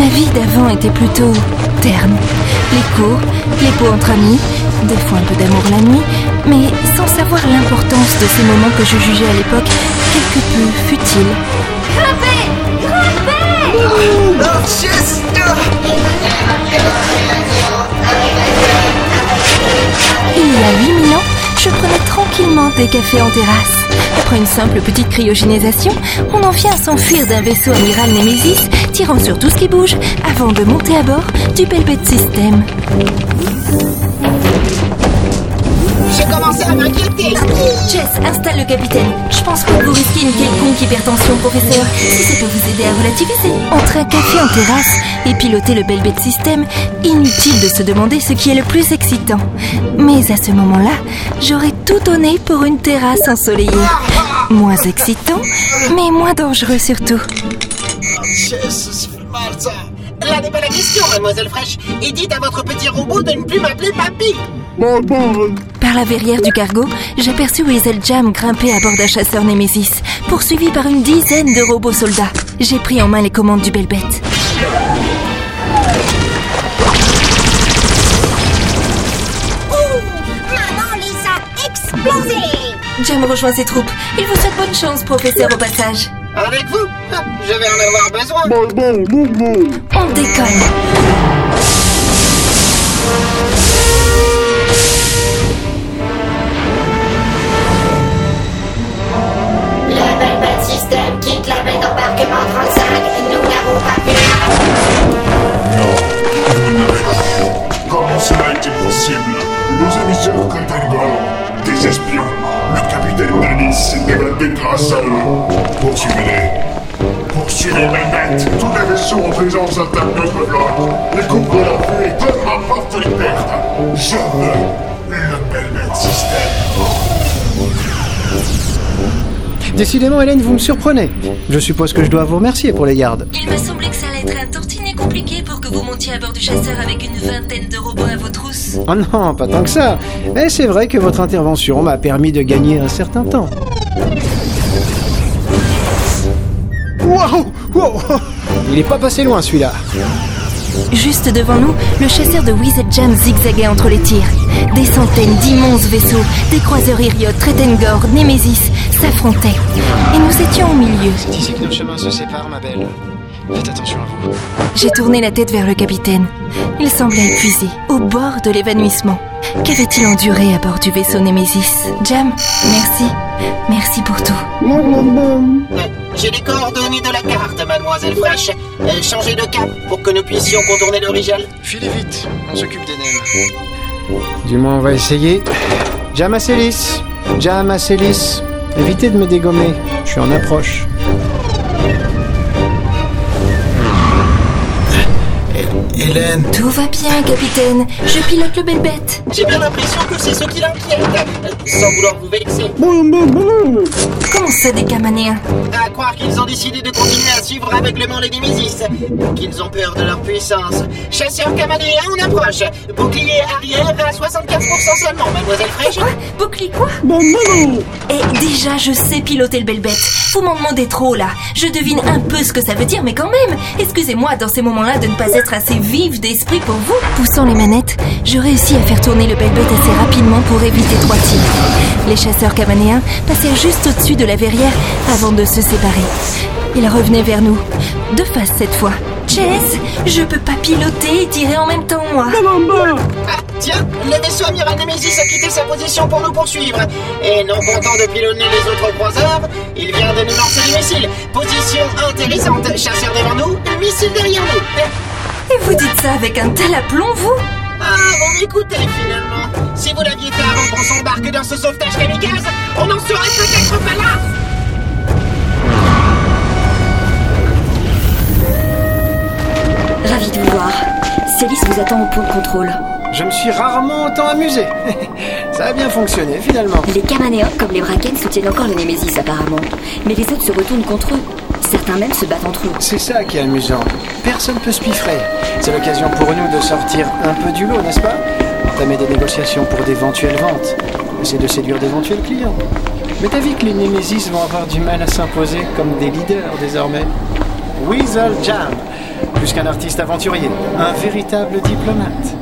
vie d'avant était plutôt terne. Les cours, les pots entre amis, des fois un peu d'amour la nuit, mais sans savoir l'importance de ces moments que je jugeais à l'époque quelque peu futiles. Grimpez Grimpez des cafés en terrasse. Après une simple petite cryogénisation, on en vient à s'enfuir d'un vaisseau amiral Nemesis, tirant sur tout ce qui bouge, avant de monter à bord du Belbet System. J'ai commencé à m'inquiéter. Jess, installe le capitaine. Je pense pas que vous risquez une hypertension, professeur. Si ça peut vous aider à relativiser. Entre un café en terrasse et piloter le Belbet System, inutile de se demander ce qui est le plus excitant. Mais à ce moment-là, j'aurais tout donné pour une terrasse ensoleillée. Moins excitant, mais moins dangereux surtout. Là n'est pas la question, mademoiselle Fraîche. Et dites à votre petit robot de ne plus m'appeler papy. Par la verrière du cargo, j'aperçus Weasel Jam grimper à bord d'un chasseur Nemesis, poursuivi par une dizaine de robots soldats. J'ai pris en main les commandes du Belbet. Maman les a explosés Jam rejoint ses troupes. Il vous souhaite bonne chance, professeur, au passage. Avec vous Je vais en avoir besoin. On décolle. Grâce à eux. Poursuivez-les. Poursuivez Belbet. Tous les vaisseaux en présence attaquent notre flotte. Les couvrent la et peu m'importe les pertes. Je veux le Belbet System. Décidément, Hélène, vous me surprenez. Je suppose que je dois vous remercier pour les gardes. Il me semblait que ça allait être un tantinet compliqué pour que vous montiez à bord du chasseur avec une vingtaine de robots à vos trousses. Oh non, pas tant que ça. Mais c'est vrai que votre intervention m'a permis de gagner un certain temps. Waouh Wow Il est pas passé loin celui-là. Juste devant nous, le chasseur de Weasel Jam zigzaguait entre les tirs. Des centaines d'immenses vaisseaux, des croiseurs Iriot, Tretengor, Nemesis s'affrontaient. Et nous étions au milieu. C'est ici que nos chemins se séparent, ma belle. Faites attention à vous. J'ai tourné la tête vers le capitaine. Il semblait épuisé, au bord de l'évanouissement. Qu'avait-il enduré à bord du vaisseau Nemesis? Jam, merci. Merci pour tout. J'ai les coordonnées de la carte, mademoiselle Fraîche. Euh, changez de cap pour que nous puissions contourner le Rigel. Filez vite, on s'occupe des naines. Du moins, on va essayer. Jam Acélis Jam Acélis Évitez de me dégommer, je suis en approche. Hélène, Tout va bien, capitaine. Je pilote le Belbet. J'ai bien l'impression que c'est ce qui l'inquiète. Euh, Sans vouloir vous vexer. Ça, des Camanéens À croire qu'ils ont décidé de continuer à suivre aveuglement les Némésis. Qu'ils ont peur de leur puissance. Chasseurs camanéens, on approche. Bouclier arrière à 75% seulement, mademoiselle Fraîche. Quoi Bouclier quoi Et déjà, je sais piloter le Belbet. Vous m'en demandez trop, là. Je devine un peu ce que ça veut dire, mais quand même, excusez-moi dans ces moments-là de ne pas être assez vive d'esprit pour vous. Poussant les manettes, je réussis à faire tourner le Belbet assez rapidement pour éviter trois tirs. Les chasseurs camanéens passèrent juste au-dessus de la avant de se séparer. Ils revenaient vers nous. De face cette fois. Jess, je peux pas piloter et tirer en même temps, moi. Ah, tiens, le vaisseau amiral Nemesis a quitté sa position pour nous poursuivre. Et non content de pilonner les autres croiseurs, il vient de nous lancer des missiles. Position intéressante. Chasseur devant nous, missile derrière nous. Et vous dites ça avec un tel aplomb, vous? Ah, vous m'écoutez finalement. Si vous l'aviez fait avant qu'on s'embarque dans ce sauvetage kamikaze, on n'en serait peut-être pas là. Vous attend au point de contrôle. Je me suis rarement autant amusé. Ça a bien fonctionné finalement. Les Camanéens, comme les Braken, soutiennent encore les Némésis apparemment. Mais les autres se retournent contre eux. Certains même se battent entre eux. C'est ça qui est amusant. Personne peut se piffrer. C'est l'occasion pour nous de sortir un peu du lot, n'est-ce pas? Entamer des négociations pour d'éventuelles ventes. Essayer de séduire d'éventuels clients. Mais t'as vu que les Némésis vont avoir du mal à s'imposer comme des leaders désormais? Weasel Jam Plus qu'un artiste aventurier, un véritable diplomate.